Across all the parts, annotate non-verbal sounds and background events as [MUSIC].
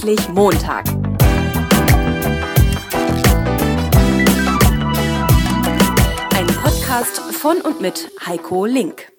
Endlich Montag. Ein Podcast von und mit Heiko Link.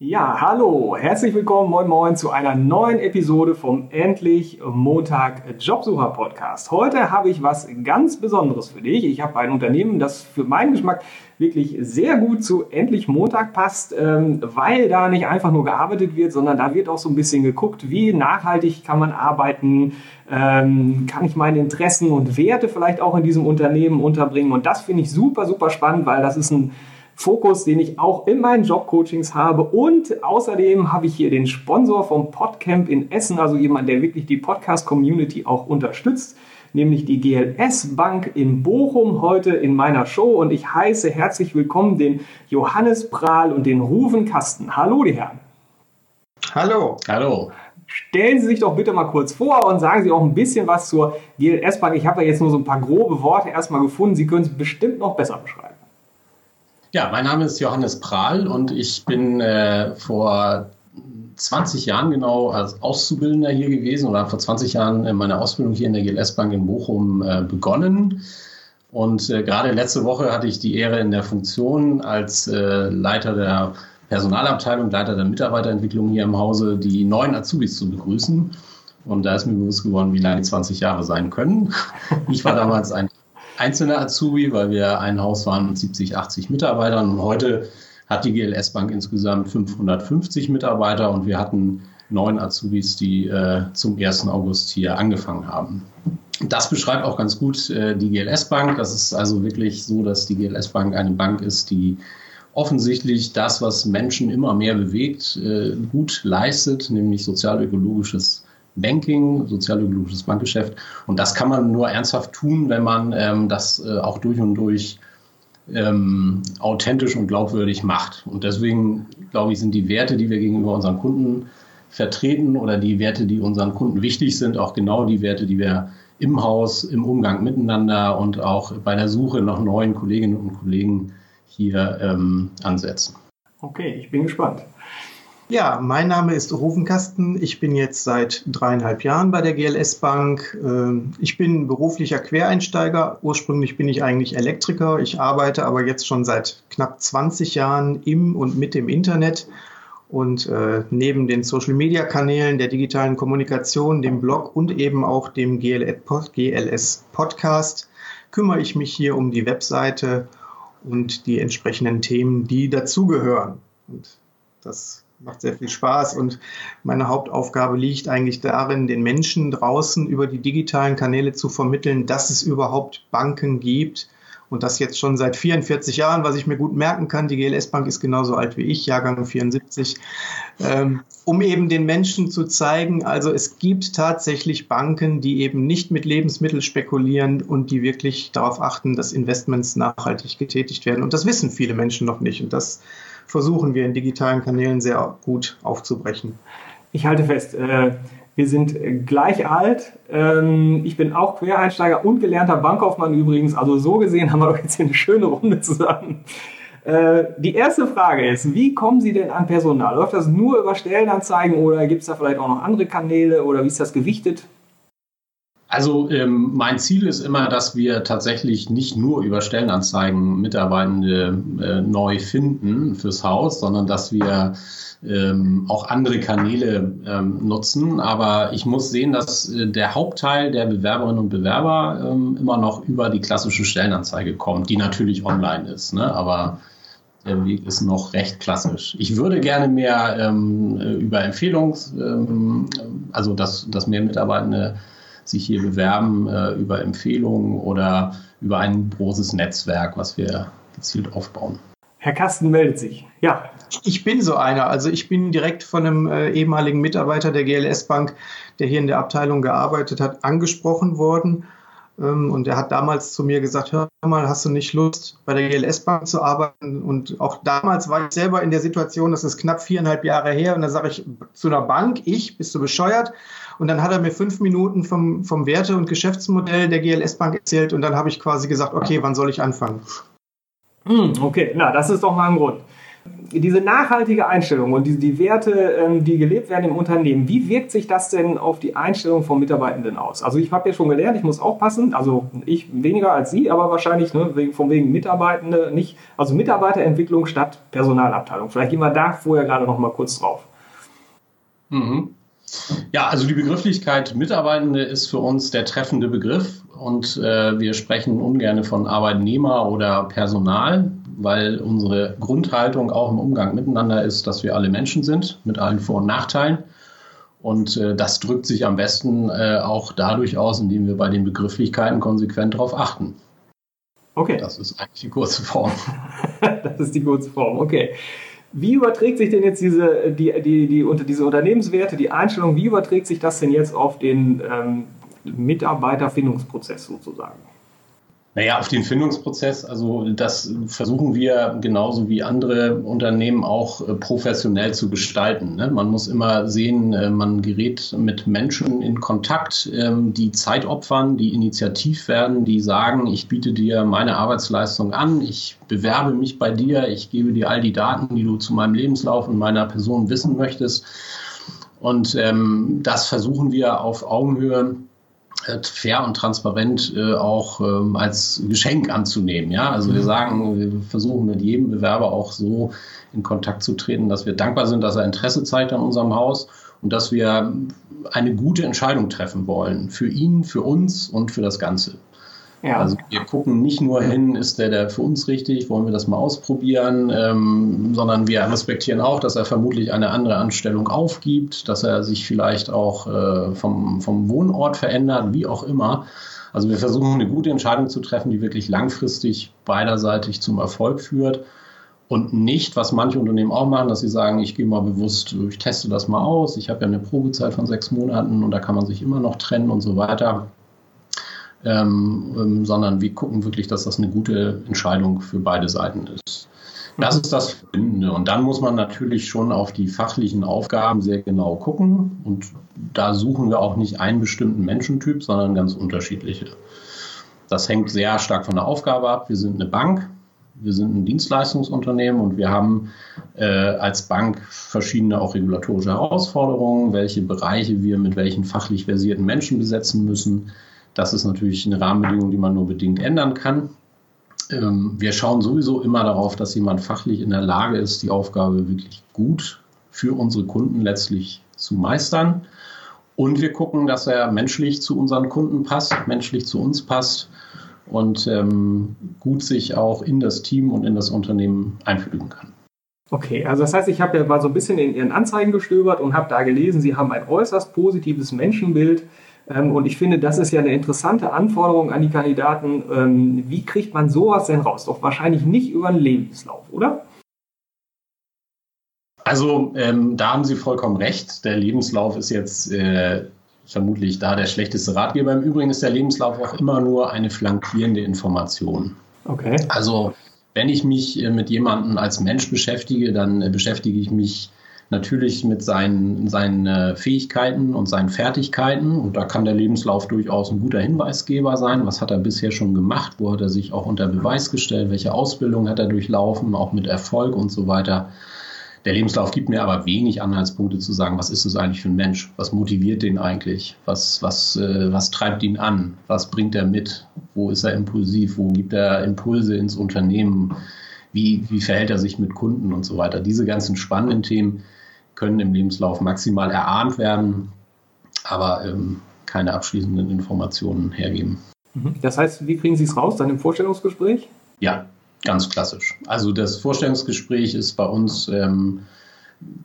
Ja, hallo, herzlich willkommen, moin moin, zu einer neuen Episode vom Endlich Montag Jobsucher Podcast. Heute habe ich was ganz Besonderes für dich. Ich habe ein Unternehmen, das für meinen Geschmack wirklich sehr gut zu Endlich Montag passt, ähm, weil da nicht einfach nur gearbeitet wird, sondern da wird auch so ein bisschen geguckt, wie nachhaltig kann man arbeiten, ähm, kann ich meine Interessen und Werte vielleicht auch in diesem Unternehmen unterbringen. Und das finde ich super, super spannend, weil das ist ein Fokus, den ich auch in meinen Jobcoachings habe. Und außerdem habe ich hier den Sponsor vom Podcamp in Essen, also jemand, der wirklich die Podcast-Community auch unterstützt, nämlich die GLS Bank in Bochum heute in meiner Show. Und ich heiße herzlich willkommen den Johannes Prahl und den Ruven Kasten. Hallo, die Herren. Hallo. Hallo. Stellen Sie sich doch bitte mal kurz vor und sagen Sie auch ein bisschen was zur GLS Bank. Ich habe da jetzt nur so ein paar grobe Worte erstmal gefunden. Sie können es bestimmt noch besser beschreiben. Ja, mein Name ist Johannes Prahl und ich bin äh, vor 20 Jahren genau als Auszubildender hier gewesen oder vor 20 Jahren meine Ausbildung hier in der GLS Bank in Bochum äh, begonnen. Und äh, gerade letzte Woche hatte ich die Ehre in der Funktion als äh, Leiter der Personalabteilung, Leiter der Mitarbeiterentwicklung hier im Hause, die neuen Azubis zu begrüßen. Und da ist mir bewusst geworden, wie lange 20 Jahre sein können. Ich war damals ein einzelner Azubi, weil wir ein Haus waren mit 70, 80 Mitarbeitern. Und heute hat die GLS Bank insgesamt 550 Mitarbeiter und wir hatten neun Azubis, die äh, zum 1. August hier angefangen haben. Das beschreibt auch ganz gut äh, die GLS Bank. Das ist also wirklich so, dass die GLS Bank eine Bank ist, die offensichtlich das, was Menschen immer mehr bewegt, äh, gut leistet, nämlich sozial-ökologisches Banking, sozialökologisches Bankgeschäft. Und das kann man nur ernsthaft tun, wenn man ähm, das äh, auch durch und durch ähm, authentisch und glaubwürdig macht. Und deswegen, glaube ich, sind die Werte, die wir gegenüber unseren Kunden vertreten oder die Werte, die unseren Kunden wichtig sind, auch genau die Werte, die wir im Haus, im Umgang miteinander und auch bei der Suche nach neuen Kolleginnen und Kollegen hier ähm, ansetzen. Okay, ich bin gespannt. Ja, mein Name ist Rufenkasten. Ich bin jetzt seit dreieinhalb Jahren bei der GLS Bank. Ähm, ich bin beruflicher Quereinsteiger. Ursprünglich bin ich eigentlich Elektriker. Ich arbeite aber jetzt schon seit knapp 20 Jahren im und mit dem Internet. Und äh, neben den Social-Media-Kanälen der digitalen Kommunikation, dem Blog und eben auch dem GLS Podcast kümmere ich mich hier um die Webseite und die entsprechenden Themen, die dazugehören. Und das macht sehr viel Spaß und meine Hauptaufgabe liegt eigentlich darin, den Menschen draußen über die digitalen Kanäle zu vermitteln, dass es überhaupt Banken gibt und das jetzt schon seit 44 Jahren, was ich mir gut merken kann. Die GLS Bank ist genauso alt wie ich, Jahrgang 74, ähm, um eben den Menschen zu zeigen, also es gibt tatsächlich Banken, die eben nicht mit Lebensmitteln spekulieren und die wirklich darauf achten, dass Investments nachhaltig getätigt werden. Und das wissen viele Menschen noch nicht. Und das versuchen wir in digitalen Kanälen sehr gut aufzubrechen. Ich halte fest, äh, wir sind gleich alt. Ähm, ich bin auch Quereinsteiger und gelernter Bankkaufmann übrigens. Also so gesehen haben wir doch jetzt hier eine schöne Runde zusammen. Äh, die erste Frage ist, wie kommen Sie denn an Personal? Läuft das nur über Stellenanzeigen oder gibt es da vielleicht auch noch andere Kanäle oder wie ist das gewichtet? Also ähm, mein Ziel ist immer, dass wir tatsächlich nicht nur über Stellenanzeigen Mitarbeitende äh, neu finden fürs Haus, sondern dass wir ähm, auch andere Kanäle ähm, nutzen. Aber ich muss sehen, dass äh, der Hauptteil der Bewerberinnen und Bewerber ähm, immer noch über die klassische Stellenanzeige kommt, die natürlich online ist. Ne? Aber der Weg ist noch recht klassisch. Ich würde gerne mehr ähm, über Empfehlungs, ähm, also dass, dass mehr Mitarbeitende sich hier bewerben äh, über Empfehlungen oder über ein großes Netzwerk, was wir gezielt aufbauen. Herr Kasten meldet sich. Ja. Ich bin so einer. Also ich bin direkt von einem äh, ehemaligen Mitarbeiter der GLS Bank, der hier in der Abteilung gearbeitet hat, angesprochen worden. Ähm, und er hat damals zu mir gesagt, hör mal, hast du nicht Lust, bei der GLS Bank zu arbeiten? Und auch damals war ich selber in der Situation, das ist knapp viereinhalb Jahre her. Und da sage ich zu einer Bank, ich, bist du bescheuert? Und dann hat er mir fünf Minuten vom, vom Werte- und Geschäftsmodell der GLS Bank erzählt. Und dann habe ich quasi gesagt, okay, wann soll ich anfangen? Hm, okay, na, das ist doch mal ein Grund. diese nachhaltige Einstellung und die, die Werte, ähm, die gelebt werden im Unternehmen, wie wirkt sich das denn auf die Einstellung von Mitarbeitenden aus? Also ich habe ja schon gelernt, ich muss aufpassen, also ich weniger als Sie, aber wahrscheinlich ne, von wegen Mitarbeitende nicht, also Mitarbeiterentwicklung statt Personalabteilung. Vielleicht gehen wir da vorher gerade noch mal kurz drauf. Mhm. Ja, also die Begrifflichkeit Mitarbeitende ist für uns der treffende Begriff und äh, wir sprechen ungern von Arbeitnehmer oder Personal, weil unsere Grundhaltung auch im Umgang miteinander ist, dass wir alle Menschen sind mit allen Vor- und Nachteilen. Und äh, das drückt sich am besten äh, auch dadurch aus, indem wir bei den Begrifflichkeiten konsequent darauf achten. Okay. Das ist eigentlich die kurze Form. [LAUGHS] das ist die kurze Form, okay. Wie überträgt sich denn jetzt diese, die, die, die, unter diese Unternehmenswerte, die Einstellung, wie überträgt sich das denn jetzt auf den ähm, Mitarbeiterfindungsprozess sozusagen? Naja, auf den Findungsprozess, also das versuchen wir genauso wie andere Unternehmen auch äh, professionell zu gestalten. Ne? Man muss immer sehen, äh, man gerät mit Menschen in Kontakt, ähm, die Zeit opfern, die initiativ werden, die sagen, ich biete dir meine Arbeitsleistung an, ich bewerbe mich bei dir, ich gebe dir all die Daten, die du zu meinem Lebenslauf und meiner Person wissen möchtest. Und ähm, das versuchen wir auf Augenhöhe fair und transparent äh, auch ähm, als Geschenk anzunehmen. Ja, also wir mhm. sagen, wir versuchen mit jedem Bewerber auch so in Kontakt zu treten, dass wir dankbar sind, dass er Interesse zeigt an unserem Haus und dass wir eine gute Entscheidung treffen wollen für ihn, für uns und für das Ganze. Ja. Also wir gucken nicht nur hin, ist der, der für uns richtig, wollen wir das mal ausprobieren, ähm, sondern wir respektieren auch, dass er vermutlich eine andere Anstellung aufgibt, dass er sich vielleicht auch äh, vom, vom Wohnort verändert, wie auch immer. Also wir versuchen eine gute Entscheidung zu treffen, die wirklich langfristig beiderseitig zum Erfolg führt und nicht, was manche Unternehmen auch machen, dass sie sagen, ich gehe mal bewusst, ich teste das mal aus, ich habe ja eine Probezeit von sechs Monaten und da kann man sich immer noch trennen und so weiter ähm, ähm, sondern wir gucken wirklich, dass das eine gute Entscheidung für beide Seiten ist. Das ist das Verbindende. Und dann muss man natürlich schon auf die fachlichen Aufgaben sehr genau gucken. Und da suchen wir auch nicht einen bestimmten Menschentyp, sondern ganz unterschiedliche. Das hängt sehr stark von der Aufgabe ab. Wir sind eine Bank, wir sind ein Dienstleistungsunternehmen und wir haben äh, als Bank verschiedene auch regulatorische Herausforderungen, welche Bereiche wir mit welchen fachlich versierten Menschen besetzen müssen das ist natürlich eine Rahmenbedingung, die man nur bedingt ändern kann. Ähm, wir schauen sowieso immer darauf, dass jemand fachlich in der Lage ist, die Aufgabe wirklich gut für unsere Kunden letztlich zu meistern. Und wir gucken, dass er menschlich zu unseren Kunden passt, menschlich zu uns passt und ähm, gut sich auch in das Team und in das Unternehmen einfügen kann. Okay, also das heißt, ich habe ja mal so ein bisschen in Ihren Anzeigen gestöbert und habe da gelesen, Sie haben ein äußerst positives Menschenbild. Ähm, und ich finde, das ist ja eine interessante Anforderung an die Kandidaten. Ähm, wie kriegt man sowas denn raus? Doch wahrscheinlich nicht über einen Lebenslauf, oder? Also ähm, da haben Sie vollkommen recht. Der Lebenslauf ist jetzt äh, vermutlich da der schlechteste Ratgeber. Im Übrigen ist der Lebenslauf auch immer nur eine flankierende Information. Okay. Also wenn ich mich äh, mit jemandem als Mensch beschäftige, dann äh, beschäftige ich mich natürlich mit seinen, seinen äh, Fähigkeiten und seinen Fertigkeiten. Und da kann der Lebenslauf durchaus ein guter Hinweisgeber sein. Was hat er bisher schon gemacht? Wo hat er sich auch unter Beweis gestellt? Welche Ausbildung hat er durchlaufen? Auch mit Erfolg und so weiter. Der Lebenslauf gibt mir aber wenig Anhaltspunkte zu sagen, was ist es eigentlich für ein Mensch? Was motiviert den eigentlich? Was, was, äh, was treibt ihn an? Was bringt er mit? Wo ist er impulsiv? Wo gibt er Impulse ins Unternehmen? Wie, wie verhält er sich mit Kunden und so weiter? Diese ganzen spannenden Themen, können im Lebenslauf maximal erahnt werden, aber ähm, keine abschließenden Informationen hergeben. Mhm. Das heißt, wie kriegen Sie es raus dann im Vorstellungsgespräch? Ja, ganz klassisch. Also das Vorstellungsgespräch ist bei uns ähm,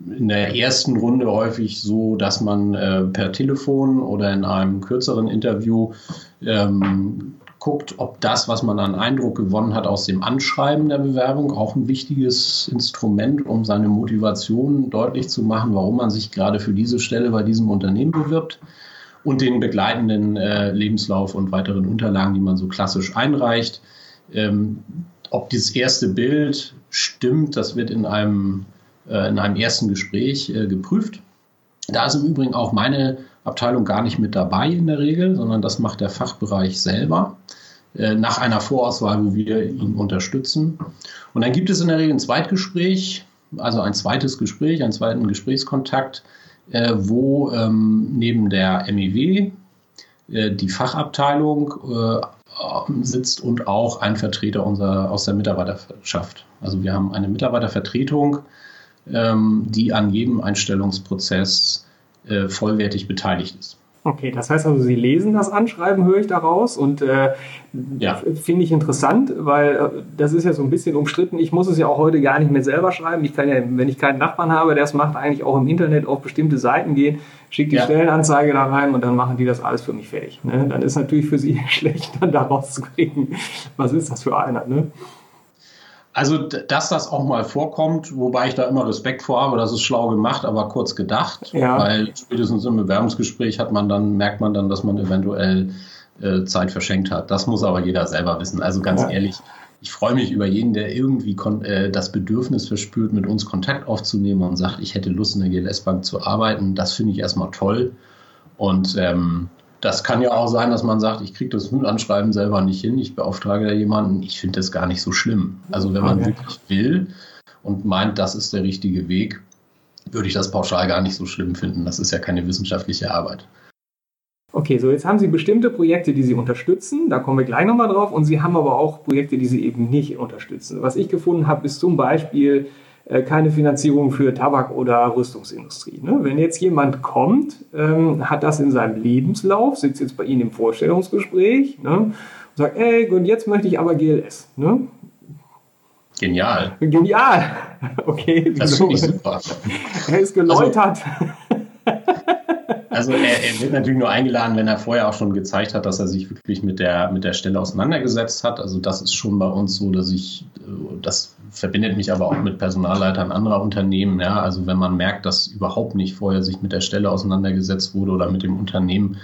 in der ersten Runde häufig so, dass man äh, per Telefon oder in einem kürzeren Interview ähm, guckt, ob das, was man an Eindruck gewonnen hat aus dem Anschreiben der Bewerbung, auch ein wichtiges Instrument, um seine Motivation deutlich zu machen, warum man sich gerade für diese Stelle bei diesem Unternehmen bewirbt und den begleitenden äh, Lebenslauf und weiteren Unterlagen, die man so klassisch einreicht. Ähm, ob dieses erste Bild stimmt, das wird in einem, äh, in einem ersten Gespräch äh, geprüft. Da ist im Übrigen auch meine Abteilung gar nicht mit dabei in der Regel, sondern das macht der Fachbereich selber äh, nach einer Vorauswahl, wo wir ihn unterstützen. Und dann gibt es in der Regel ein Zweitgespräch, also ein zweites Gespräch, einen zweiten Gesprächskontakt, äh, wo ähm, neben der MEW äh, die Fachabteilung sitzt und auch ein Vertreter unserer, aus der Mitarbeiterschaft. Also wir haben eine Mitarbeitervertretung, ähm, die an jedem Einstellungsprozess äh, vollwertig beteiligt ist. Okay, das heißt also, Sie lesen das Anschreiben, höre ich daraus. Und äh, ja. finde ich interessant, weil äh, das ist ja so ein bisschen umstritten. Ich muss es ja auch heute gar nicht mehr selber schreiben. Ich kann ja, wenn ich keinen Nachbarn habe, der es macht, eigentlich auch im Internet auf bestimmte Seiten gehen, schickt die ja. Stellenanzeige da rein und dann machen die das alles für mich fertig. Ne? Dann ist natürlich für Sie [LAUGHS] schlecht, dann daraus zu kriegen, was ist das für einer. Ne? Also, dass das auch mal vorkommt, wobei ich da immer Respekt vor habe, das ist schlau gemacht, aber kurz gedacht. Ja. Weil spätestens im Bewerbungsgespräch hat man dann, merkt man dann, dass man eventuell äh, Zeit verschenkt hat. Das muss aber jeder selber wissen. Also ganz ja. ehrlich, ich freue mich über jeden, der irgendwie äh, das Bedürfnis verspürt, mit uns Kontakt aufzunehmen und sagt, ich hätte Lust, in der GLS-Bank zu arbeiten. Das finde ich erstmal toll. Und ähm, das kann ja auch sein, dass man sagt, ich kriege das Anschreiben selber nicht hin, ich beauftrage da jemanden. Ich finde das gar nicht so schlimm. Also wenn man okay. wirklich will und meint, das ist der richtige Weg, würde ich das pauschal gar nicht so schlimm finden. Das ist ja keine wissenschaftliche Arbeit. Okay, so jetzt haben Sie bestimmte Projekte, die Sie unterstützen, da kommen wir gleich nochmal drauf, und Sie haben aber auch Projekte, die Sie eben nicht unterstützen. Was ich gefunden habe, ist zum Beispiel keine Finanzierung für Tabak- oder Rüstungsindustrie. Ne? Wenn jetzt jemand kommt, ähm, hat das in seinem Lebenslauf, sitzt jetzt bei Ihnen im Vorstellungsgespräch ne? und sagt, ey, und jetzt möchte ich aber GLS. Ne? Genial. Genial. [LAUGHS] Okay. Das finde ich super. Er ist geläutert. Also, also er, er, wird natürlich nur eingeladen, wenn er vorher auch schon gezeigt hat, dass er sich wirklich mit der, mit der Stelle auseinandergesetzt hat. Also das ist schon bei uns so, dass ich, äh, das verbindet mich aber auch mit Personalleitern anderer Unternehmen. Ja? Also wenn man merkt, dass überhaupt nicht vorher sich mit der Stelle auseinandergesetzt wurde oder mit dem Unternehmen,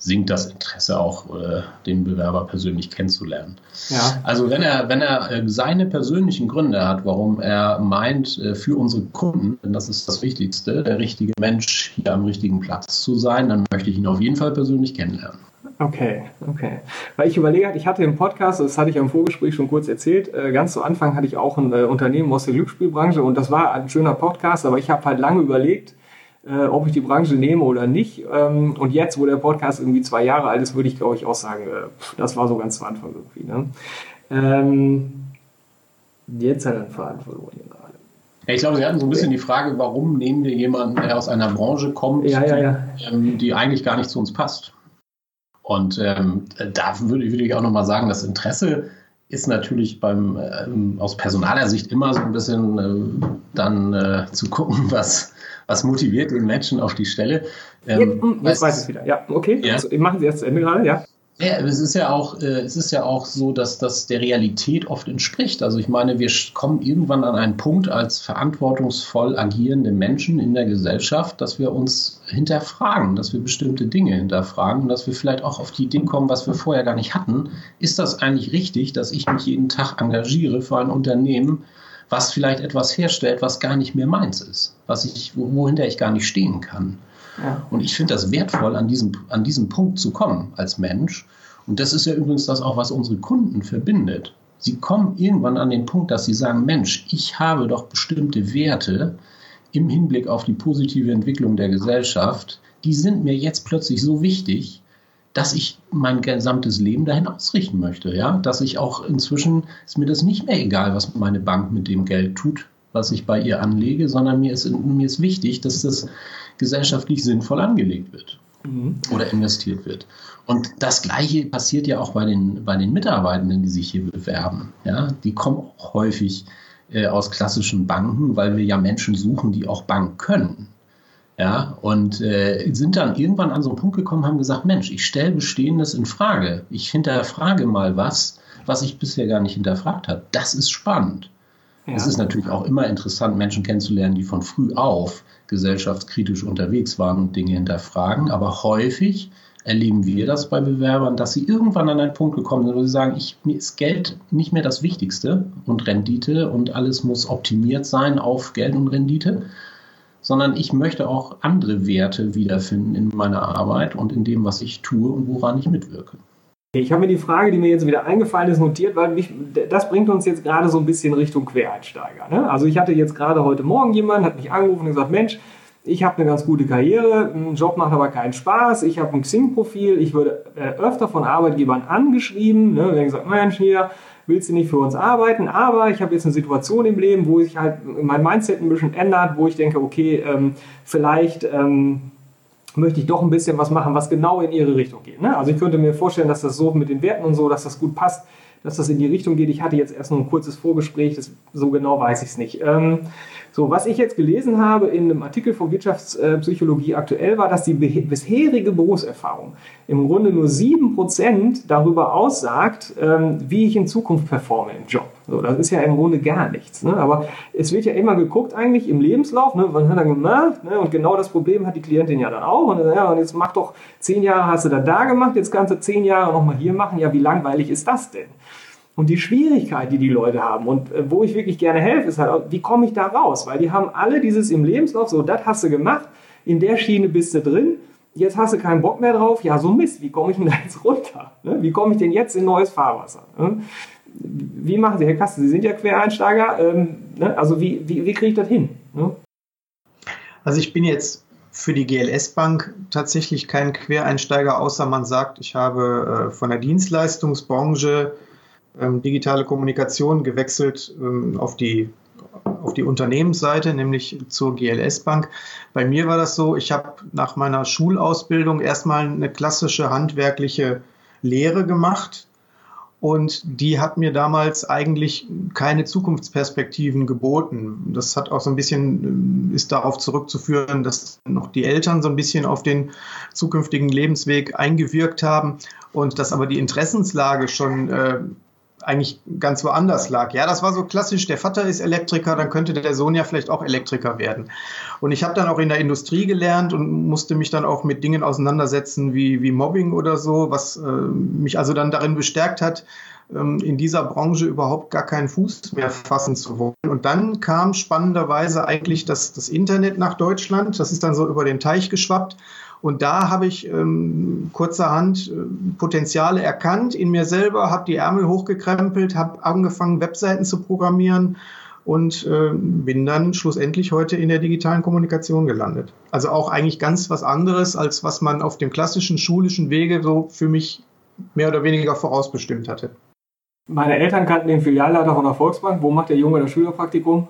sinkt das Interesse auch, äh, den Bewerber persönlich kennenzulernen. Ja. Also wenn er, wenn er äh, seine persönlichen Gründe hat, warum er meint, äh, für unsere Kunden, denn das ist das Wichtigste, der richtige Mensch hier am richtigen Platz zu sein, dann möchte ich ihn auf jeden Fall persönlich kennenlernen. Okay, okay. Weil ich überlege, ich hatte im Podcast, das hatte ich im Vorgespräch schon kurz erzählt, äh, ganz zu Anfang hatte ich auch ein Unternehmen aus der Glücksspielbranche und das war ein schöner Podcast, aber ich habe halt lange überlegt, äh, ob ich die Branche nehme oder nicht. Ähm, und jetzt, wo der Podcast irgendwie zwei Jahre alt ist, würde ich glaube ich auch sagen, das war so ganz zu Anfang irgendwie. Ne? Ähm, jetzt hat er einen Faden verloren gerade. Ja, ich glaube, Sie hatten so ein bisschen die Frage, warum nehmen wir jemanden, der aus einer Branche kommt, ja, ja. Die, ähm, die eigentlich gar nicht zu uns passt. Und ähm, da würde, würde ich auch nochmal sagen, das Interesse ist natürlich beim, ähm, aus personaler Sicht immer so ein bisschen äh, dann äh, zu gucken, was, was motiviert den Menschen auf die Stelle. Ähm, jetzt, hm, jetzt weiß ich es wieder. Ja, okay. Ja. Also, machen Sie erst zu Ende gerade, ja. Ja, es ist ja auch, äh, es ist ja auch so, dass das der Realität oft entspricht. Also ich meine, wir kommen irgendwann an einen Punkt als verantwortungsvoll agierende Menschen in der Gesellschaft, dass wir uns hinterfragen, dass wir bestimmte Dinge hinterfragen und dass wir vielleicht auch auf die Idee kommen, was wir vorher gar nicht hatten. Ist das eigentlich richtig, dass ich mich jeden Tag engagiere für ein Unternehmen, was vielleicht etwas herstellt, was gar nicht mehr meins ist, was ich, wohinter ich gar nicht stehen kann? Und ich finde das wertvoll, an diesem, an diesem Punkt zu kommen als Mensch. Und das ist ja übrigens das auch, was unsere Kunden verbindet. Sie kommen irgendwann an den Punkt, dass sie sagen, Mensch, ich habe doch bestimmte Werte im Hinblick auf die positive Entwicklung der Gesellschaft, die sind mir jetzt plötzlich so wichtig, dass ich mein gesamtes Leben dahin ausrichten möchte. Ja? Dass ich auch inzwischen, ist mir das nicht mehr egal, was meine Bank mit dem Geld tut, was ich bei ihr anlege, sondern mir ist, mir ist wichtig, dass das gesellschaftlich sinnvoll angelegt wird mhm. oder investiert wird. Und das Gleiche passiert ja auch bei den, bei den Mitarbeitenden, die sich hier bewerben. Ja, die kommen auch häufig äh, aus klassischen Banken, weil wir ja Menschen suchen, die auch Bank können. Ja, und äh, sind dann irgendwann an so einen Punkt gekommen, haben gesagt, Mensch, ich stelle Bestehendes in Frage. Ich hinterfrage mal was, was ich bisher gar nicht hinterfragt habe. Das ist spannend. Ja. Es ist natürlich auch immer interessant, Menschen kennenzulernen, die von früh auf gesellschaftskritisch unterwegs waren und Dinge hinterfragen. Aber häufig erleben wir das bei Bewerbern, dass sie irgendwann an einen Punkt gekommen sind, wo sie sagen, ich, mir ist Geld nicht mehr das Wichtigste und Rendite und alles muss optimiert sein auf Geld und Rendite, sondern ich möchte auch andere Werte wiederfinden in meiner Arbeit und in dem, was ich tue und woran ich mitwirke. Ich habe mir die Frage, die mir jetzt wieder eingefallen ist, notiert, weil mich, das bringt uns jetzt gerade so ein bisschen Richtung Quereinsteiger. Ne? Also ich hatte jetzt gerade heute Morgen jemanden, hat mich angerufen und gesagt, Mensch, ich habe eine ganz gute Karriere, ein Job macht aber keinen Spaß, ich habe ein Xing-Profil, ich würde äh, öfter von Arbeitgebern angeschrieben, ne, wenn gesagt, Mensch, hier, willst du nicht für uns arbeiten, aber ich habe jetzt eine Situation im Leben, wo sich halt mein Mindset ein bisschen ändert, wo ich denke, okay, ähm, vielleicht ähm, möchte ich doch ein bisschen was machen, was genau in ihre Richtung geht. Ne? Also ich könnte mir vorstellen, dass das so mit den Werten und so, dass das gut passt, dass das in die Richtung geht. Ich hatte jetzt erst nur ein kurzes Vorgespräch, das, so genau weiß ich es nicht. Ähm, so, was ich jetzt gelesen habe in einem Artikel von Wirtschaftspsychologie aktuell war, dass die bisherige Berufserfahrung im Grunde nur 7% darüber aussagt, ähm, wie ich in Zukunft performe im Job. So, das ist ja im Grunde gar nichts. Ne? Aber es wird ja immer geguckt eigentlich im Lebenslauf, ne? was hat er gemacht? Ne? Und genau das Problem hat die Klientin ja dann auch. Und, ja, und jetzt mach doch zehn Jahre hast du da da gemacht, jetzt kannst du zehn Jahre nochmal hier machen. Ja, wie langweilig ist das denn? Und die Schwierigkeit, die die Leute haben und äh, wo ich wirklich gerne helfe, ist halt, wie komme ich da raus? Weil die haben alle dieses im Lebenslauf, so, das hast du gemacht, in der Schiene bist du drin, jetzt hast du keinen Bock mehr drauf, ja, so Mist, wie komme ich denn da jetzt runter? Ne? Wie komme ich denn jetzt in neues Fahrwasser? Ne? Wie machen Sie, Herr Kasten, Sie sind ja Quereinsteiger, ähm, ne? also wie, wie, wie kriege ich das hin? Ne? Also ich bin jetzt für die GLS Bank tatsächlich kein Quereinsteiger, außer man sagt, ich habe äh, von der Dienstleistungsbranche ähm, digitale Kommunikation gewechselt ähm, auf die auf die Unternehmensseite, nämlich zur GLS Bank. Bei mir war das so, ich habe nach meiner Schulausbildung erstmal eine klassische handwerkliche Lehre gemacht und die hat mir damals eigentlich keine Zukunftsperspektiven geboten. Das hat auch so ein bisschen, ähm, ist darauf zurückzuführen, dass noch die Eltern so ein bisschen auf den zukünftigen Lebensweg eingewirkt haben und dass aber die Interessenslage schon äh, eigentlich ganz woanders lag. Ja, das war so klassisch, der Vater ist Elektriker, dann könnte der Sohn ja vielleicht auch Elektriker werden. Und ich habe dann auch in der Industrie gelernt und musste mich dann auch mit Dingen auseinandersetzen wie, wie Mobbing oder so, was äh, mich also dann darin bestärkt hat, ähm, in dieser Branche überhaupt gar keinen Fuß mehr fassen zu wollen. Und dann kam spannenderweise eigentlich das, das Internet nach Deutschland. Das ist dann so über den Teich geschwappt. Und da habe ich ähm, kurzerhand äh, Potenziale erkannt in mir selber, habe die Ärmel hochgekrempelt, habe angefangen, Webseiten zu programmieren und äh, bin dann schlussendlich heute in der digitalen Kommunikation gelandet. Also auch eigentlich ganz was anderes, als was man auf dem klassischen schulischen Wege so für mich mehr oder weniger vorausbestimmt hatte. Meine Eltern kannten den Filialleiter von der Volksbank. Wo macht der Junge das Schülerpraktikum?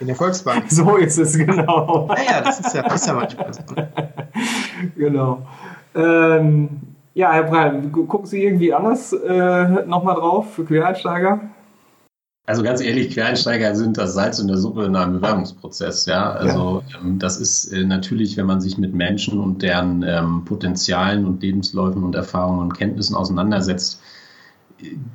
In der Volksbank. [LAUGHS] So ist es, genau. Naja, das ist ja, ist ja manchmal so. [LAUGHS] genau. Ähm, ja, Herr Breil, gucken Sie irgendwie anders äh, nochmal drauf für Quereinsteiger? Also ganz ehrlich, Quereinsteiger sind das Salz in der Suppe in einem Bewerbungsprozess. Ja, also ja. Ähm, das ist äh, natürlich, wenn man sich mit Menschen und deren ähm, Potenzialen und Lebensläufen und Erfahrungen und Kenntnissen auseinandersetzt,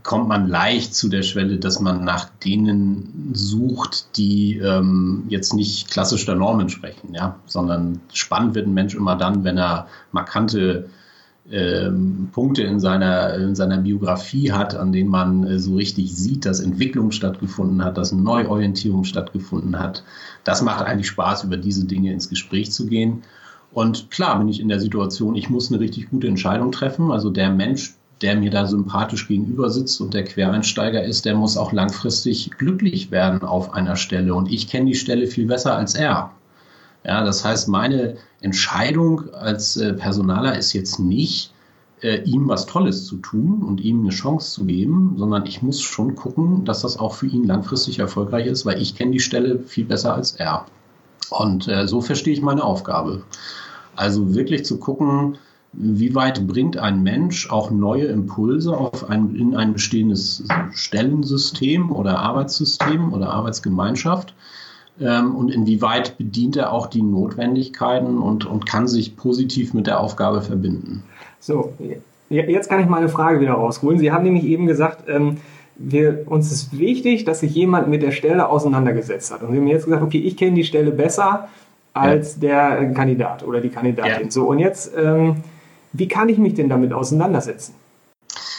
kommt man leicht zu der Schwelle, dass man nach denen sucht, die ähm, jetzt nicht klassisch der Norm entsprechen, ja, sondern spannend wird ein Mensch immer dann, wenn er markante ähm, Punkte in seiner, in seiner Biografie hat, an denen man äh, so richtig sieht, dass Entwicklung stattgefunden hat, dass Neuorientierung stattgefunden hat. Das macht eigentlich Spaß, über diese Dinge ins Gespräch zu gehen. Und klar bin ich in der Situation, ich muss eine richtig gute Entscheidung treffen. Also der Mensch, der mir da sympathisch gegenüber sitzt und der Quereinsteiger ist, der muss auch langfristig glücklich werden auf einer Stelle. Und ich kenne die Stelle viel besser als er. Ja, das heißt, meine Entscheidung als äh, Personaler ist jetzt nicht, äh, ihm was Tolles zu tun und ihm eine Chance zu geben, sondern ich muss schon gucken, dass das auch für ihn langfristig erfolgreich ist, weil ich kenne die Stelle viel besser als er. Und äh, so verstehe ich meine Aufgabe. Also wirklich zu gucken, wie weit bringt ein Mensch auch neue Impulse auf ein, in ein bestehendes Stellensystem oder Arbeitssystem oder Arbeitsgemeinschaft? Ähm, und inwieweit bedient er auch die Notwendigkeiten und, und kann sich positiv mit der Aufgabe verbinden? So, jetzt kann ich meine Frage wieder rausholen. Sie haben nämlich eben gesagt, ähm, wir, uns ist wichtig, dass sich jemand mit der Stelle auseinandergesetzt hat. Und Sie haben jetzt gesagt, okay, ich kenne die Stelle besser als ja. der Kandidat oder die Kandidatin. Ja. So, und jetzt ähm, wie kann ich mich denn damit auseinandersetzen?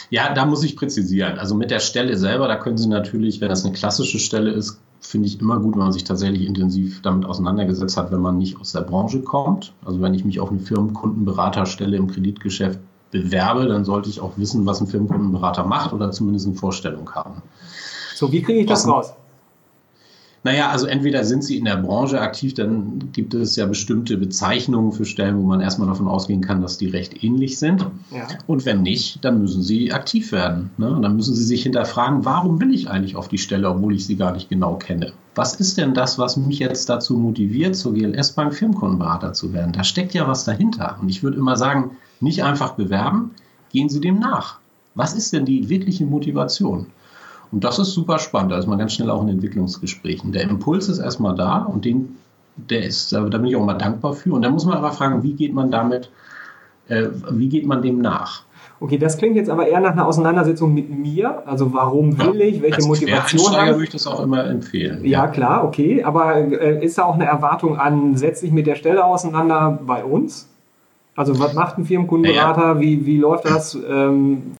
Ja, da muss ich präzisieren. Also mit der Stelle selber, da können Sie natürlich, wenn das eine klassische Stelle ist, finde ich immer gut, wenn man sich tatsächlich intensiv damit auseinandergesetzt hat, wenn man nicht aus der Branche kommt. Also wenn ich mich auf eine Firmenkundenberaterstelle im Kreditgeschäft bewerbe, dann sollte ich auch wissen, was ein Firmenkundenberater macht oder zumindest eine Vorstellung haben. So, wie kriege ich das raus? Naja, also entweder sind Sie in der Branche aktiv, dann gibt es ja bestimmte Bezeichnungen für Stellen, wo man erstmal davon ausgehen kann, dass die recht ähnlich sind. Ja. Und wenn nicht, dann müssen Sie aktiv werden. Ne? Und dann müssen Sie sich hinterfragen, warum will ich eigentlich auf die Stelle, obwohl ich sie gar nicht genau kenne? Was ist denn das, was mich jetzt dazu motiviert, zur GLS Bank Firmenkundenberater zu werden? Da steckt ja was dahinter. Und ich würde immer sagen, nicht einfach bewerben, gehen Sie dem nach. Was ist denn die wirkliche Motivation? Und das ist super spannend. Da ist man ganz schnell auch in Entwicklungsgesprächen. Der Impuls ist erstmal da und den, der ist, da bin ich auch mal dankbar für. Und da muss man aber fragen, wie geht man damit, äh, wie geht man dem nach? Okay, das klingt jetzt aber eher nach einer Auseinandersetzung mit mir. Also warum will ich, welche Als Motivation habe ich? würde ich das auch immer empfehlen. Ja, ja. klar, okay. Aber äh, ist da auch eine Erwartung an, setz dich mit der Stelle auseinander bei uns? Also was macht ein Firmenkundenberater? Ja, ja. Wie, wie läuft das? Ähm,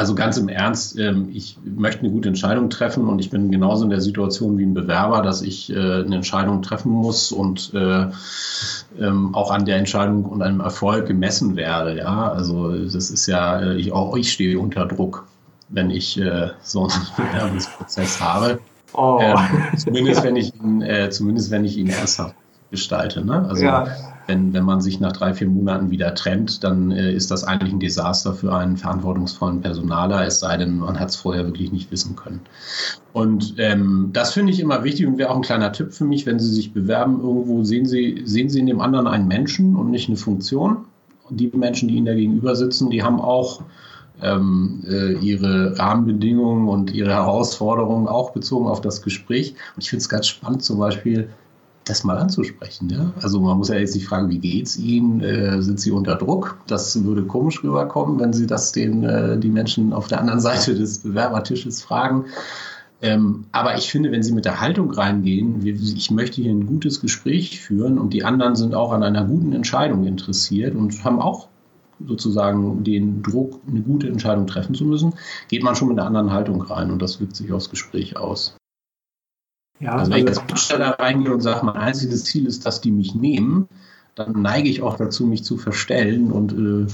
also ganz im Ernst, ähm, ich möchte eine gute Entscheidung treffen und ich bin genauso in der Situation wie ein Bewerber, dass ich äh, eine Entscheidung treffen muss und äh, ähm, auch an der Entscheidung und einem Erfolg gemessen werde. Ja, also das ist ja, äh, ich, auch ich stehe unter Druck, wenn ich so einen [LAUGHS] Bewerbungsprozess habe. Oh. Ähm, zumindest wenn ich ihn, zumindest wenn ich ihn ernsthaft gestalte. Ne? Also ja wenn, wenn man sich nach drei, vier Monaten wieder trennt, dann äh, ist das eigentlich ein Desaster für einen verantwortungsvollen Personaler, es sei denn, man hat es vorher wirklich nicht wissen können. Und ähm, das finde ich immer wichtig und wäre auch ein kleiner Tipp für mich, wenn Sie sich bewerben irgendwo, sehen Sie, sehen Sie in dem anderen einen Menschen und nicht eine Funktion. Die Menschen, die Ihnen da gegenüber sitzen, die haben auch ähm, äh, ihre Rahmenbedingungen und ihre Herausforderungen auch bezogen auf das Gespräch. Und ich finde es ganz spannend, zum Beispiel, das mal anzusprechen. Ja? Also man muss ja jetzt nicht fragen, wie geht's Ihnen? Äh, sind Sie unter Druck? Das würde komisch rüberkommen, wenn Sie das den äh, die Menschen auf der anderen [LAUGHS] Seite des Bewerbertisches fragen. Ähm, aber ich finde, wenn Sie mit der Haltung reingehen, ich möchte hier ein gutes Gespräch führen und die anderen sind auch an einer guten Entscheidung interessiert und haben auch sozusagen den Druck, eine gute Entscheidung treffen zu müssen, geht man schon mit einer anderen Haltung rein und das wirkt sich aufs Gespräch aus. Ja, also wenn also, ich als Bittsteller reingehe und sage, mein einziges Ziel ist, dass die mich nehmen, dann neige ich auch dazu, mich zu verstellen und, äh,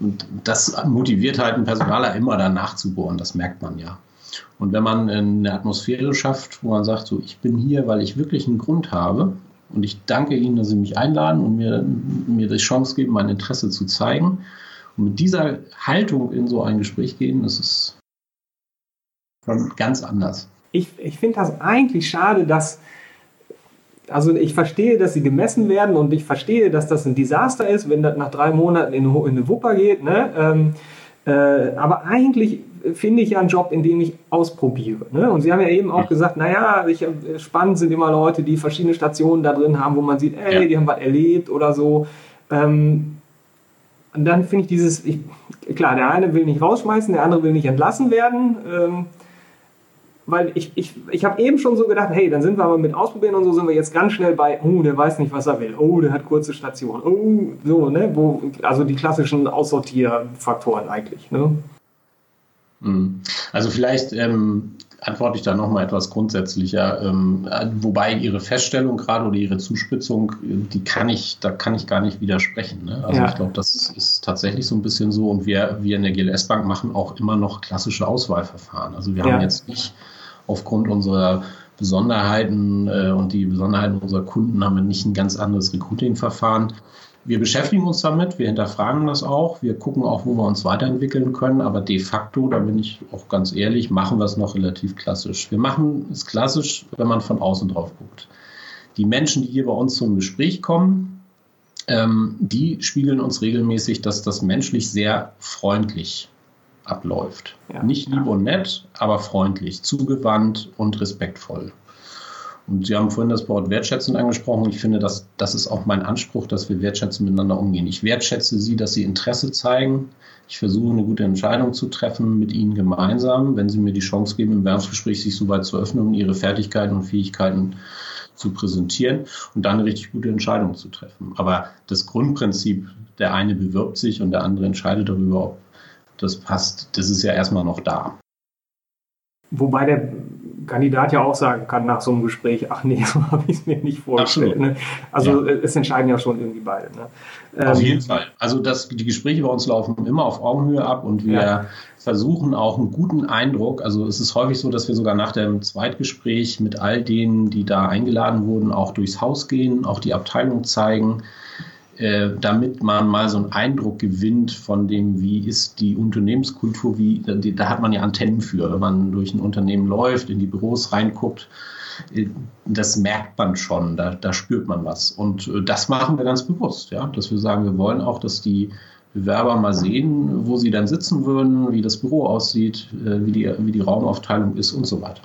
und das motiviert halt einen Personaler immer danach zu bohren, das merkt man ja. Und wenn man eine Atmosphäre schafft, wo man sagt, so ich bin hier, weil ich wirklich einen Grund habe und ich danke Ihnen, dass Sie mich einladen und mir, mir die Chance geben, mein Interesse zu zeigen. Und mit dieser Haltung in so ein Gespräch gehen, das ist ganz anders ich, ich finde das eigentlich schade, dass, also ich verstehe, dass sie gemessen werden und ich verstehe, dass das ein Desaster ist, wenn das nach drei Monaten in, in eine Wupper geht. Ne? Ähm, äh, aber eigentlich finde ich ja einen Job, in dem ich ausprobiere. Ne? Und Sie haben ja eben auch gesagt, naja, ich, spannend sind immer Leute, die verschiedene Stationen da drin haben, wo man sieht, ey, ja. die haben was erlebt oder so. Ähm, und dann finde ich dieses, ich, klar, der eine will nicht rausschmeißen, der andere will nicht entlassen werden. Ähm, weil ich, ich, ich habe eben schon so gedacht, hey, dann sind wir aber mit Ausprobieren und so sind wir jetzt ganz schnell bei, oh, der weiß nicht, was er will, oh, der hat kurze Stationen, oh, so, ne, wo, also die klassischen Aussortierfaktoren eigentlich, ne? Hm. Also vielleicht ähm, antworte ich da nochmal etwas grundsätzlicher, ähm, wobei Ihre Feststellung gerade oder Ihre Zuspitzung, die kann ich, da kann ich gar nicht widersprechen. Ne? Also ja. ich glaube, das ist tatsächlich so ein bisschen so und wir, wir in der GLS Bank machen auch immer noch klassische Auswahlverfahren. Also wir ja. haben jetzt nicht aufgrund unserer Besonderheiten äh, und die Besonderheiten unserer Kunden haben wir nicht ein ganz anderes Recruiting-Verfahren. Wir beschäftigen uns damit, wir hinterfragen das auch, wir gucken auch, wo wir uns weiterentwickeln können, aber de facto, da bin ich auch ganz ehrlich, machen wir es noch relativ klassisch. Wir machen es klassisch, wenn man von außen drauf guckt. Die Menschen, die hier bei uns zum Gespräch kommen, ähm, die spiegeln uns regelmäßig, dass das menschlich sehr freundlich abläuft. Ja. Nicht lieb und nett, aber freundlich, zugewandt und respektvoll. Und Sie haben vorhin das Wort wertschätzend angesprochen. Ich finde, dass, das ist auch mein Anspruch, dass wir wertschätzend miteinander umgehen. Ich wertschätze Sie, dass Sie Interesse zeigen. Ich versuche, eine gute Entscheidung zu treffen mit Ihnen gemeinsam, wenn Sie mir die Chance geben, im Bewerbungsgespräch sich so weit zu öffnen und Ihre Fertigkeiten und Fähigkeiten zu präsentieren und dann eine richtig gute Entscheidung zu treffen. Aber das Grundprinzip, der eine bewirbt sich und der andere entscheidet darüber, ob das passt, das ist ja erstmal noch da. Wobei der Kandidat ja auch sagen kann nach so einem Gespräch, ach nee, [LAUGHS] so habe ich es mir nicht vorgestellt. Ne? Also ja. es entscheiden ja schon irgendwie beide. Ne? Auf ähm, jeden Fall. Also das, die Gespräche bei uns laufen immer auf Augenhöhe ab und wir ja. versuchen auch einen guten Eindruck. Also es ist häufig so, dass wir sogar nach dem Zweitgespräch mit all denen, die da eingeladen wurden, auch durchs Haus gehen, auch die Abteilung zeigen äh, damit man mal so einen Eindruck gewinnt von dem, wie ist die Unternehmenskultur, wie, da hat man ja Antennen für, wenn man durch ein Unternehmen läuft, in die Büros reinguckt, äh, das merkt man schon, da, da spürt man was. Und äh, das machen wir ganz bewusst, ja, dass wir sagen, wir wollen auch, dass die Bewerber mal sehen, wo sie dann sitzen würden, wie das Büro aussieht, wie die, wie die Raumaufteilung ist und so weiter.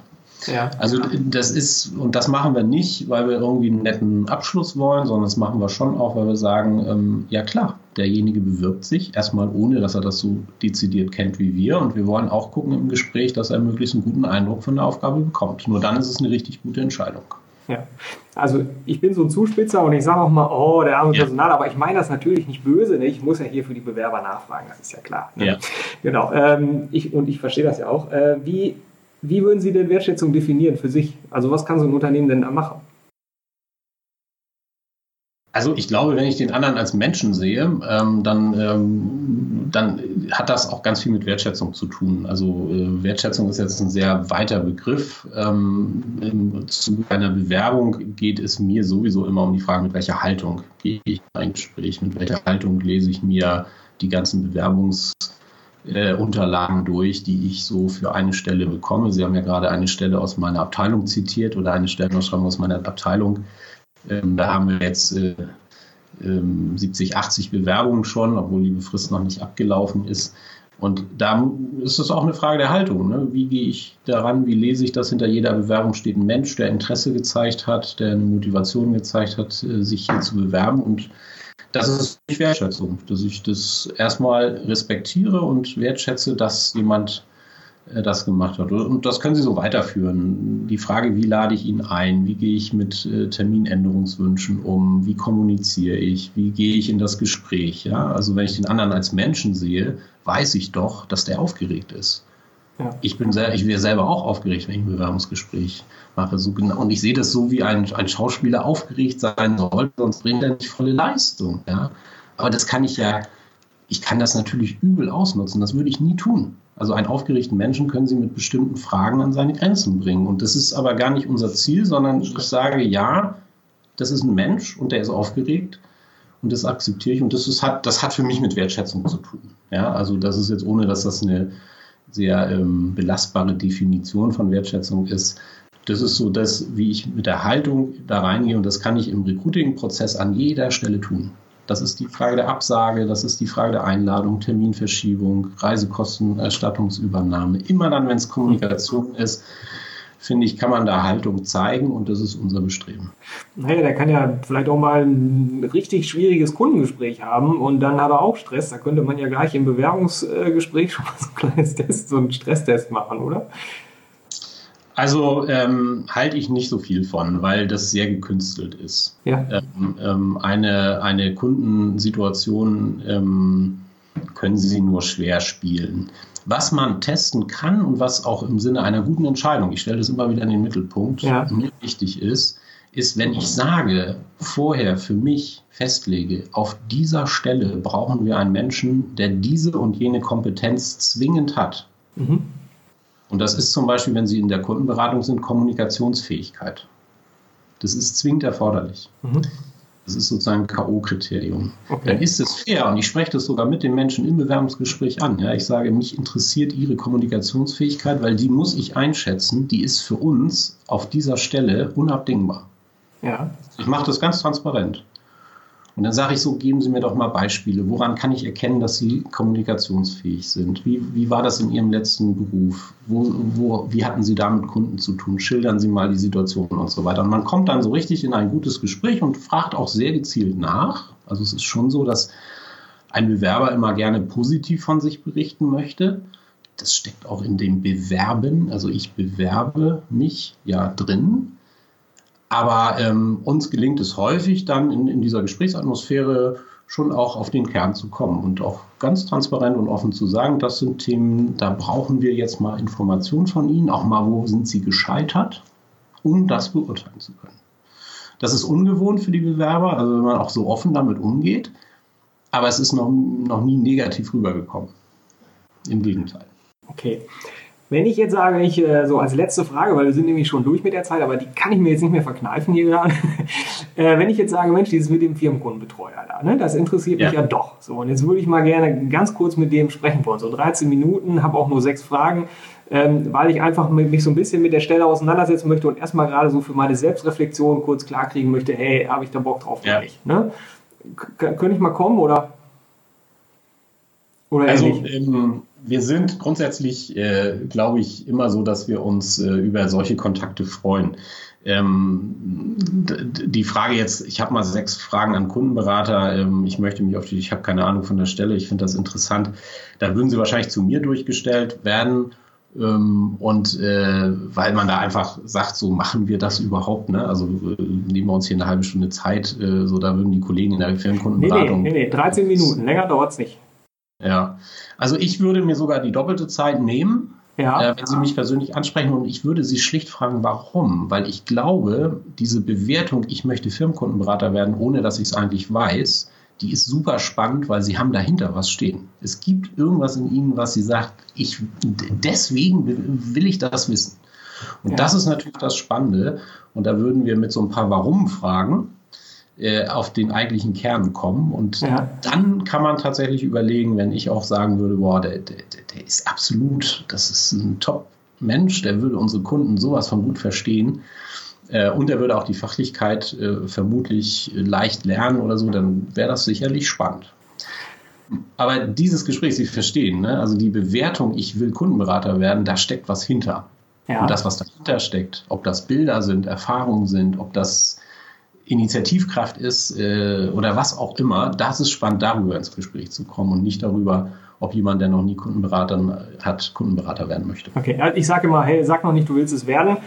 Ja. Also das ist, und das machen wir nicht, weil wir irgendwie einen netten Abschluss wollen, sondern das machen wir schon auch, weil wir sagen, ähm, ja klar, derjenige bewirbt sich erstmal ohne, dass er das so dezidiert kennt wie wir. Und wir wollen auch gucken im Gespräch, dass er möglichst einen guten Eindruck von der Aufgabe bekommt. Nur dann ist es eine richtig gute Entscheidung. Ja. Also ich bin so ein Zuspitzer und ich sage auch mal, oh, der arme ja. Personal, aber ich meine das natürlich nicht böse. Ne? Ich muss ja hier für die Bewerber nachfragen, das ist ja klar. Ne? Ja. Genau. Ähm, ich, und ich verstehe das ja auch. Äh, wie wie würden Sie denn Wertschätzung definieren für sich? Also was kann so ein Unternehmen denn da machen? Also ich glaube, wenn ich den anderen als Menschen sehe, ähm, dann, ähm, dann hat das auch ganz viel mit Wertschätzung zu tun. Also äh, Wertschätzung ist jetzt ein sehr weiter Begriff. Ähm, zu einer Bewerbung geht es mir sowieso immer um die Frage, mit welcher Haltung gehe ich in ein Gespräch, mit welcher Haltung lese ich mir die ganzen Bewerbungs- äh, Unterlagen durch, die ich so für eine Stelle bekomme. Sie haben ja gerade eine Stelle aus meiner Abteilung zitiert oder eine Stellenausschreibung aus meiner Abteilung. Ähm, da haben wir jetzt äh, äh, 70, 80 Bewerbungen schon, obwohl die Frist noch nicht abgelaufen ist. Und da ist es auch eine Frage der Haltung. Ne? Wie gehe ich daran? Wie lese ich das? Hinter jeder Bewerbung steht ein Mensch, der Interesse gezeigt hat, der eine Motivation gezeigt hat, äh, sich hier zu bewerben. Und das ist nicht Wertschätzung, dass ich das erstmal respektiere und wertschätze, dass jemand äh, das gemacht hat. Und das können Sie so weiterführen. Die Frage, wie lade ich ihn ein? Wie gehe ich mit äh, Terminänderungswünschen um? Wie kommuniziere ich? Wie gehe ich in das Gespräch? Ja, also wenn ich den anderen als Menschen sehe, weiß ich doch, dass der aufgeregt ist. Ja. Ich bin sehr, ich wäre selber auch aufgeregt, wenn ich ein Bewerbungsgespräch mache. So genau, und ich sehe das so, wie ein, ein Schauspieler aufgeregt sein soll, sonst bringt er nicht volle Leistung. Ja? Aber das kann ich ja, ich kann das natürlich übel ausnutzen. Das würde ich nie tun. Also einen aufgeregten Menschen können Sie mit bestimmten Fragen an seine Grenzen bringen. Und das ist aber gar nicht unser Ziel, sondern ich sage, ja, das ist ein Mensch und der ist aufgeregt. Und das akzeptiere ich. Und das, ist, hat, das hat für mich mit Wertschätzung zu tun. Ja, also das ist jetzt ohne, dass das eine sehr ähm, belastbare Definition von Wertschätzung ist. Das ist so das, wie ich mit der Haltung da reingehe und das kann ich im Recruiting-Prozess an jeder Stelle tun. Das ist die Frage der Absage, das ist die Frage der Einladung, Terminverschiebung, Reisekostenerstattungsübernahme. Immer dann, wenn es Kommunikation ist, finde ich, kann man da Haltung zeigen und das ist unser Bestreben. Naja, der kann ja vielleicht auch mal ein richtig schwieriges Kundengespräch haben und dann hat er auch Stress. Da könnte man ja gleich im Bewerbungsgespräch [LAUGHS] schon mal so ein kleines Test, so einen Stresstest machen, oder? Also ähm, halte ich nicht so viel von, weil das sehr gekünstelt ist. Ja. Ähm, ähm, eine, eine Kundensituation ähm, können Sie nur schwer spielen was man testen kann und was auch im Sinne einer guten Entscheidung, ich stelle das immer wieder in den Mittelpunkt, ja. mir wichtig ist, ist, wenn ich sage, vorher für mich festlege, auf dieser Stelle brauchen wir einen Menschen, der diese und jene Kompetenz zwingend hat. Mhm. Und das ist zum Beispiel, wenn Sie in der Kundenberatung sind, Kommunikationsfähigkeit. Das ist zwingend erforderlich. Mhm. Das ist sozusagen ein K.O.-Kriterium. Okay. Dann ist es fair und ich spreche das sogar mit den Menschen im Bewerbungsgespräch an. Ja, ich sage, mich interessiert ihre Kommunikationsfähigkeit, weil die muss ich einschätzen. Die ist für uns auf dieser Stelle unabdingbar. Ja. Ich mache das ganz transparent. Und dann sage ich so, geben Sie mir doch mal Beispiele. Woran kann ich erkennen, dass Sie kommunikationsfähig sind? Wie, wie war das in Ihrem letzten Beruf? Wo, wo, wie hatten Sie da mit Kunden zu tun? Schildern Sie mal die Situation und so weiter. Und man kommt dann so richtig in ein gutes Gespräch und fragt auch sehr gezielt nach. Also es ist schon so, dass ein Bewerber immer gerne positiv von sich berichten möchte. Das steckt auch in dem Bewerben. Also ich bewerbe mich ja drin. Aber ähm, uns gelingt es häufig dann in, in dieser Gesprächsatmosphäre schon auch auf den Kern zu kommen und auch ganz transparent und offen zu sagen, das sind Themen, da brauchen wir jetzt mal Informationen von Ihnen, auch mal, wo sind Sie gescheitert, um das beurteilen zu können. Das ist ungewohnt für die Bewerber, also wenn man auch so offen damit umgeht, aber es ist noch, noch nie negativ rübergekommen. Im Gegenteil. Okay. Wenn ich jetzt sage, ich äh, so als letzte Frage, weil wir sind nämlich schon durch mit der Zeit, aber die kann ich mir jetzt nicht mehr verkneifen hier gerade. [LAUGHS] äh, wenn ich jetzt sage, Mensch, dieses mit dem Firmenkundenbetreuer da, ne, das interessiert mich ja. ja doch. So, und jetzt würde ich mal gerne ganz kurz mit dem sprechen wollen. So 13 Minuten, habe auch nur sechs Fragen, ähm, weil ich einfach mich so ein bisschen mit der Stelle auseinandersetzen möchte und erstmal gerade so für meine Selbstreflexion kurz klarkriegen möchte, hey, habe ich da Bock drauf oder nicht? Ne? Könnte ich mal kommen oder? Oder also, ähm, wir sind grundsätzlich, äh, glaube ich, immer so, dass wir uns äh, über solche Kontakte freuen. Ähm, die Frage jetzt, ich habe mal sechs Fragen an Kundenberater, ähm, ich möchte mich auf die, ich habe keine Ahnung von der Stelle, ich finde das interessant. Da würden sie wahrscheinlich zu mir durchgestellt werden. Ähm, und äh, weil man da einfach sagt, so machen wir das überhaupt, ne? Also äh, nehmen wir uns hier eine halbe Stunde Zeit, äh, so da würden die Kollegen in der Firmenkundenberatung. Nee, nee, nee, nee 13 Minuten, länger dauert es nicht. Ja, also ich würde mir sogar die doppelte Zeit nehmen, ja. äh, wenn Sie mich persönlich ansprechen und ich würde Sie schlicht fragen, warum? Weil ich glaube, diese Bewertung, ich möchte Firmenkundenberater werden, ohne dass ich es eigentlich weiß, die ist super spannend, weil Sie haben dahinter was stehen. Es gibt irgendwas in Ihnen, was Sie sagt, ich, deswegen will ich das wissen. Und ja. das ist natürlich das Spannende. Und da würden wir mit so ein paar Warum-Fragen äh, auf den eigentlichen Kern kommen. Und ja. dann kann man tatsächlich überlegen, wenn ich auch sagen würde, boah, der, der, der ist absolut, das ist ein Top-Mensch, der würde unsere Kunden sowas von gut verstehen. Äh, und er würde auch die Fachlichkeit äh, vermutlich leicht lernen oder so, dann wäre das sicherlich spannend. Aber dieses Gespräch, Sie verstehen, ne? also die Bewertung, ich will Kundenberater werden, da steckt was hinter. Ja. Und das, was dahinter steckt, ob das Bilder sind, Erfahrungen sind, ob das Initiativkraft ist äh, oder was auch immer, das ist spannend, darüber ins Gespräch zu kommen und nicht darüber, ob jemand, der noch nie Kundenberater hat, Kundenberater werden möchte. Okay, ich sage immer, hey, sag noch nicht, du willst es werden.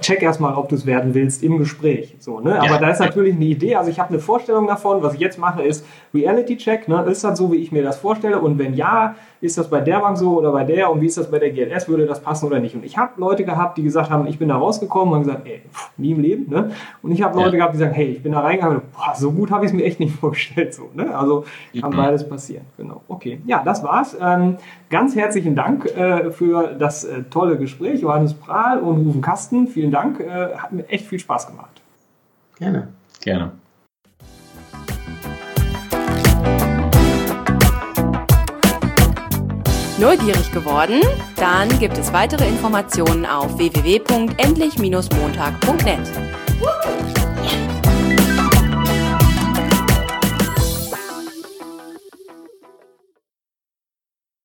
Check erstmal, ob du es werden willst im Gespräch. So, ne? Aber ja. da ist natürlich eine Idee. Also ich habe eine Vorstellung davon. Was ich jetzt mache, ist Reality Check. Ne? Ist das so, wie ich mir das vorstelle? Und wenn ja, ist das bei der Bank so oder bei der und wie ist das bei der GLS, würde das passen oder nicht? Und ich habe Leute gehabt, die gesagt haben, ich bin da rausgekommen und gesagt, ey, pff, nie im Leben. Ne? Und ich habe Leute ja. gehabt, die sagen, hey, ich bin da reingegangen, boah, so gut habe ich es mir echt nicht [LAUGHS] vorgestellt. So, ne? Also kann beides passieren. Genau. Okay, ja, das war's. Ähm, ganz herzlichen Dank äh, für das äh, tolle Gespräch, Johannes Prahl und Rufen Kasten. Vielen Dank, äh, hat mir echt viel Spaß gemacht. Gerne. Gerne. Neugierig geworden? Dann gibt es weitere Informationen auf www.endlich-montag.net.